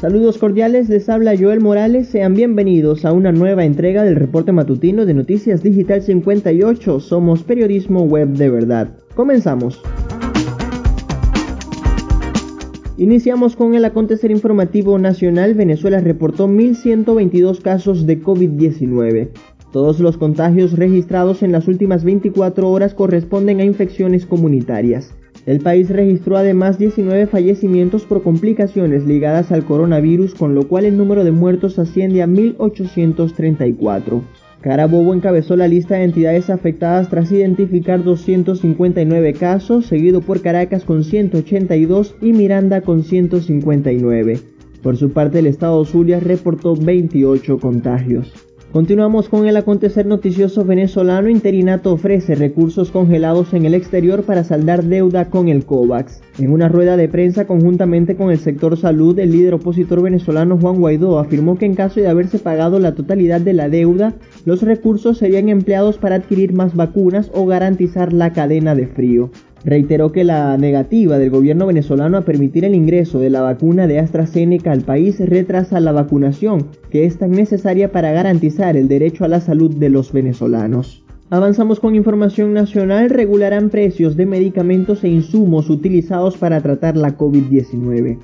Saludos cordiales, les habla Joel Morales, sean bienvenidos a una nueva entrega del reporte matutino de Noticias Digital 58, somos periodismo web de verdad. Comenzamos. Iniciamos con el acontecer informativo nacional. Venezuela reportó 1.122 casos de COVID-19. Todos los contagios registrados en las últimas 24 horas corresponden a infecciones comunitarias. El país registró además 19 fallecimientos por complicaciones ligadas al coronavirus, con lo cual el número de muertos asciende a 1.834. Carabobo encabezó la lista de entidades afectadas tras identificar 259 casos, seguido por Caracas con 182 y Miranda con 159. Por su parte, el estado Zulia reportó 28 contagios. Continuamos con el acontecer noticioso venezolano. Interinato ofrece recursos congelados en el exterior para saldar deuda con el COVAX. En una rueda de prensa conjuntamente con el sector salud, el líder opositor venezolano Juan Guaidó afirmó que en caso de haberse pagado la totalidad de la deuda, los recursos serían empleados para adquirir más vacunas o garantizar la cadena de frío reiteró que la negativa del gobierno venezolano a permitir el ingreso de la vacuna de AstraZeneca al país retrasa la vacunación, que es tan necesaria para garantizar el derecho a la salud de los venezolanos. Avanzamos con información nacional, regularán precios de medicamentos e insumos utilizados para tratar la COVID-19.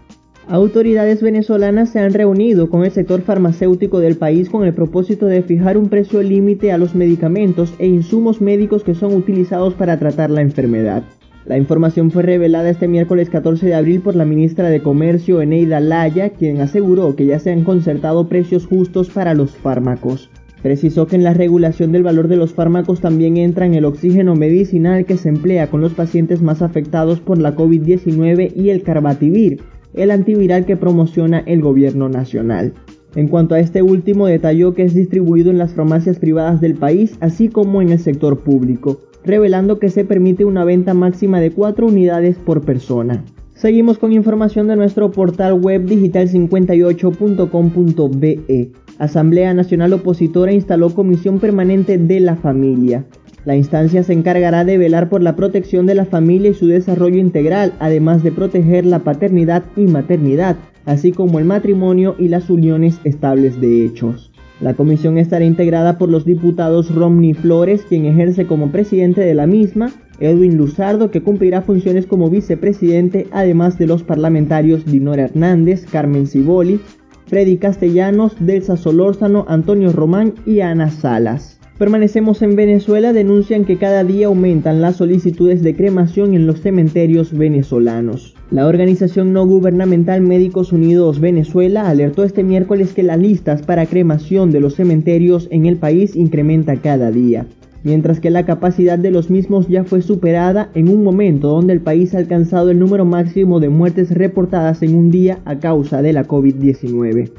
Autoridades venezolanas se han reunido con el sector farmacéutico del país con el propósito de fijar un precio límite a los medicamentos e insumos médicos que son utilizados para tratar la enfermedad. La información fue revelada este miércoles 14 de abril por la ministra de Comercio Eneida Laya, quien aseguró que ya se han concertado precios justos para los fármacos. Precisó que en la regulación del valor de los fármacos también entran el oxígeno medicinal que se emplea con los pacientes más afectados por la COVID-19 y el carbativir, el antiviral que promociona el gobierno nacional. En cuanto a este último, detalló que es distribuido en las farmacias privadas del país, así como en el sector público revelando que se permite una venta máxima de 4 unidades por persona. Seguimos con información de nuestro portal web digital58.com.be. Asamblea Nacional Opositora instaló Comisión Permanente de la Familia. La instancia se encargará de velar por la protección de la familia y su desarrollo integral, además de proteger la paternidad y maternidad, así como el matrimonio y las uniones estables de hechos. La comisión estará integrada por los diputados Romney Flores, quien ejerce como presidente de la misma, Edwin Luzardo, que cumplirá funciones como vicepresidente, además de los parlamentarios Dinora Hernández, Carmen Ciboli, Freddy Castellanos, Delsa Solórzano, Antonio Román y Ana Salas. Permanecemos en Venezuela, denuncian que cada día aumentan las solicitudes de cremación en los cementerios venezolanos. La organización no gubernamental Médicos Unidos Venezuela alertó este miércoles que las listas para cremación de los cementerios en el país incrementa cada día, mientras que la capacidad de los mismos ya fue superada en un momento donde el país ha alcanzado el número máximo de muertes reportadas en un día a causa de la COVID-19.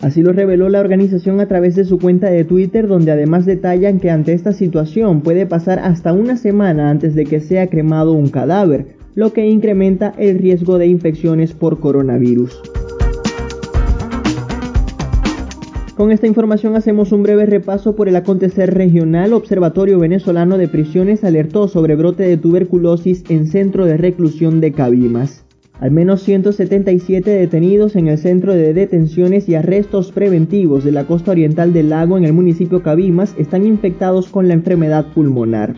Así lo reveló la organización a través de su cuenta de Twitter, donde además detallan que ante esta situación puede pasar hasta una semana antes de que sea cremado un cadáver, lo que incrementa el riesgo de infecciones por coronavirus. Con esta información hacemos un breve repaso por el acontecer regional. Observatorio Venezolano de Prisiones alertó sobre brote de tuberculosis en centro de reclusión de Cabimas. Al menos 177 detenidos en el Centro de Detenciones y Arrestos Preventivos de la costa oriental del lago en el municipio Cabimas están infectados con la enfermedad pulmonar.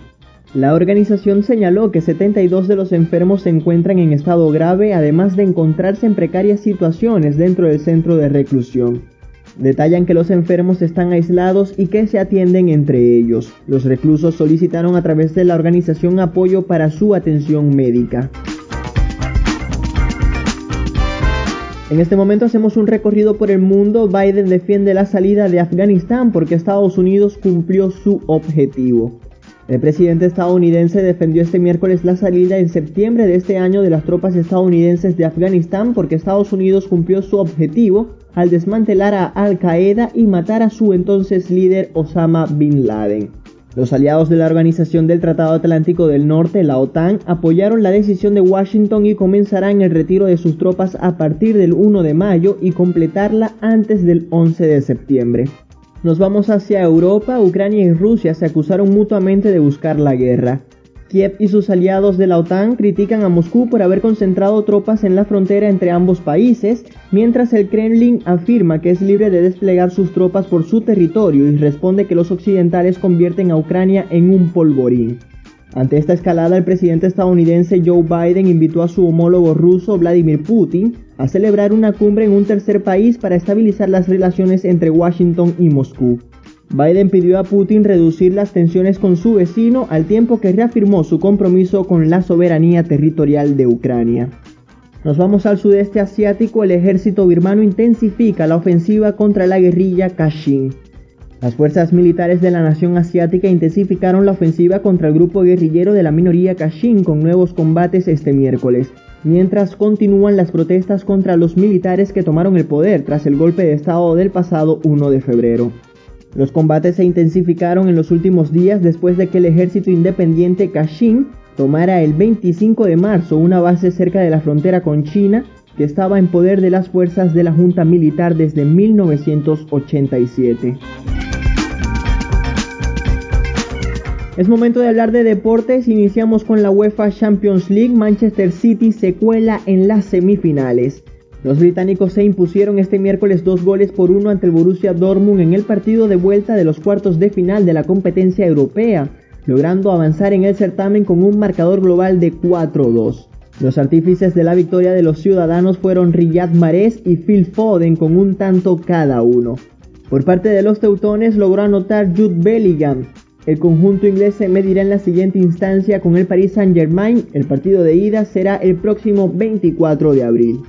La organización señaló que 72 de los enfermos se encuentran en estado grave, además de encontrarse en precarias situaciones dentro del centro de reclusión. Detallan que los enfermos están aislados y que se atienden entre ellos. Los reclusos solicitaron a través de la organización apoyo para su atención médica. En este momento hacemos un recorrido por el mundo. Biden defiende la salida de Afganistán porque Estados Unidos cumplió su objetivo. El presidente estadounidense defendió este miércoles la salida en septiembre de este año de las tropas estadounidenses de Afganistán porque Estados Unidos cumplió su objetivo al desmantelar a Al Qaeda y matar a su entonces líder Osama Bin Laden. Los aliados de la Organización del Tratado Atlántico del Norte, la OTAN, apoyaron la decisión de Washington y comenzarán el retiro de sus tropas a partir del 1 de mayo y completarla antes del 11 de septiembre. Nos vamos hacia Europa, Ucrania y Rusia se acusaron mutuamente de buscar la guerra. Kiev y sus aliados de la OTAN critican a Moscú por haber concentrado tropas en la frontera entre ambos países, mientras el Kremlin afirma que es libre de desplegar sus tropas por su territorio y responde que los occidentales convierten a Ucrania en un polvorín. Ante esta escalada, el presidente estadounidense Joe Biden invitó a su homólogo ruso Vladimir Putin a celebrar una cumbre en un tercer país para estabilizar las relaciones entre Washington y Moscú. Biden pidió a Putin reducir las tensiones con su vecino al tiempo que reafirmó su compromiso con la soberanía territorial de Ucrania. Nos vamos al sudeste asiático, el ejército birmano intensifica la ofensiva contra la guerrilla Kachin. Las fuerzas militares de la nación asiática intensificaron la ofensiva contra el grupo guerrillero de la minoría Kachin con nuevos combates este miércoles, mientras continúan las protestas contra los militares que tomaron el poder tras el golpe de estado del pasado 1 de febrero. Los combates se intensificaron en los últimos días después de que el ejército independiente Kachin tomara el 25 de marzo una base cerca de la frontera con China que estaba en poder de las fuerzas de la Junta Militar desde 1987. Es momento de hablar de deportes. Iniciamos con la UEFA Champions League. Manchester City se cuela en las semifinales. Los británicos se impusieron este miércoles dos goles por uno ante el Borussia Dortmund en el partido de vuelta de los cuartos de final de la competencia europea, logrando avanzar en el certamen con un marcador global de 4-2. Los artífices de la victoria de los ciudadanos fueron Riyad Mahrez y Phil Foden con un tanto cada uno. Por parte de los teutones logró anotar Jude Bellingham. El conjunto inglés se medirá en la siguiente instancia con el Paris Saint-Germain. El partido de ida será el próximo 24 de abril.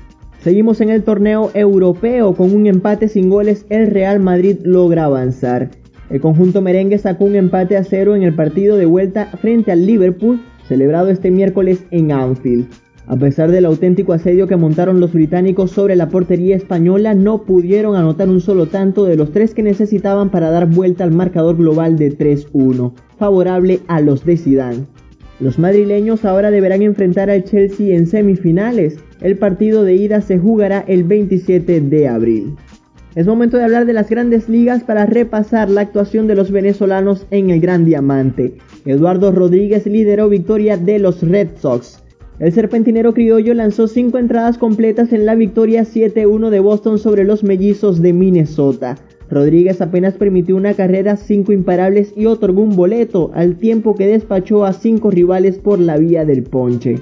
Seguimos en el torneo europeo con un empate sin goles. El Real Madrid logra avanzar. El conjunto merengue sacó un empate a cero en el partido de vuelta frente al Liverpool, celebrado este miércoles en Anfield. A pesar del auténtico asedio que montaron los británicos sobre la portería española, no pudieron anotar un solo tanto de los tres que necesitaban para dar vuelta al marcador global de 3-1, favorable a los de Zidane. Los madrileños ahora deberán enfrentar al Chelsea en semifinales. El partido de ida se jugará el 27 de abril. Es momento de hablar de las grandes ligas para repasar la actuación de los venezolanos en el Gran Diamante. Eduardo Rodríguez lideró victoria de los Red Sox. El serpentinero criollo lanzó 5 entradas completas en la victoria 7-1 de Boston sobre los mellizos de Minnesota. Rodríguez apenas permitió una carrera, 5 imparables y otorgó un boleto, al tiempo que despachó a 5 rivales por la vía del ponche.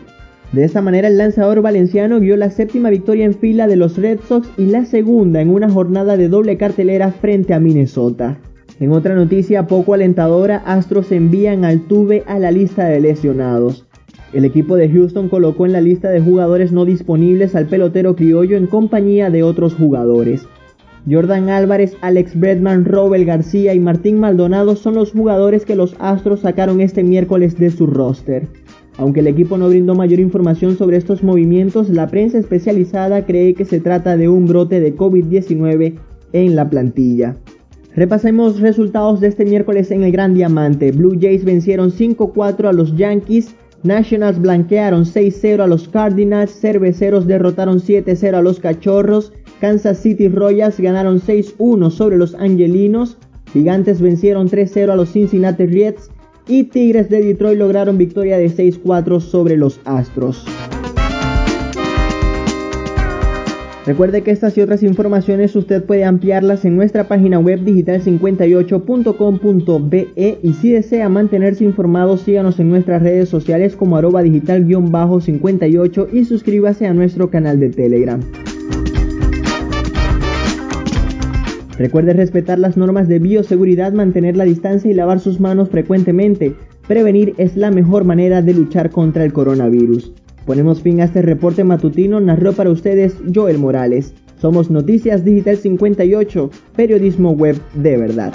De esta manera el lanzador valenciano vio la séptima victoria en fila de los Red Sox y la segunda en una jornada de doble cartelera frente a Minnesota. En otra noticia poco alentadora, Astros envían al Tuve a la lista de lesionados. El equipo de Houston colocó en la lista de jugadores no disponibles al pelotero criollo en compañía de otros jugadores. Jordan Álvarez, Alex Bredman, Robel García y Martín Maldonado son los jugadores que los Astros sacaron este miércoles de su roster. Aunque el equipo no brindó mayor información sobre estos movimientos, la prensa especializada cree que se trata de un brote de COVID-19 en la plantilla. Repasemos resultados de este miércoles en el Gran Diamante. Blue Jays vencieron 5-4 a los Yankees, Nationals blanquearon 6-0 a los Cardinals, Cerveceros derrotaron 7-0 a los Cachorros, Kansas City Royals ganaron 6-1 sobre los Angelinos, Gigantes vencieron 3-0 a los Cincinnati Reds, y Tigres de Detroit lograron victoria de 6-4 sobre los Astros. Recuerde que estas y otras informaciones usted puede ampliarlas en nuestra página web digital58.com.be y si desea mantenerse informado síganos en nuestras redes sociales como arroba digital-58 y suscríbase a nuestro canal de Telegram. Recuerde respetar las normas de bioseguridad, mantener la distancia y lavar sus manos frecuentemente. Prevenir es la mejor manera de luchar contra el coronavirus. Ponemos fin a este reporte matutino, narró para ustedes Joel Morales. Somos Noticias Digital 58, periodismo web de verdad.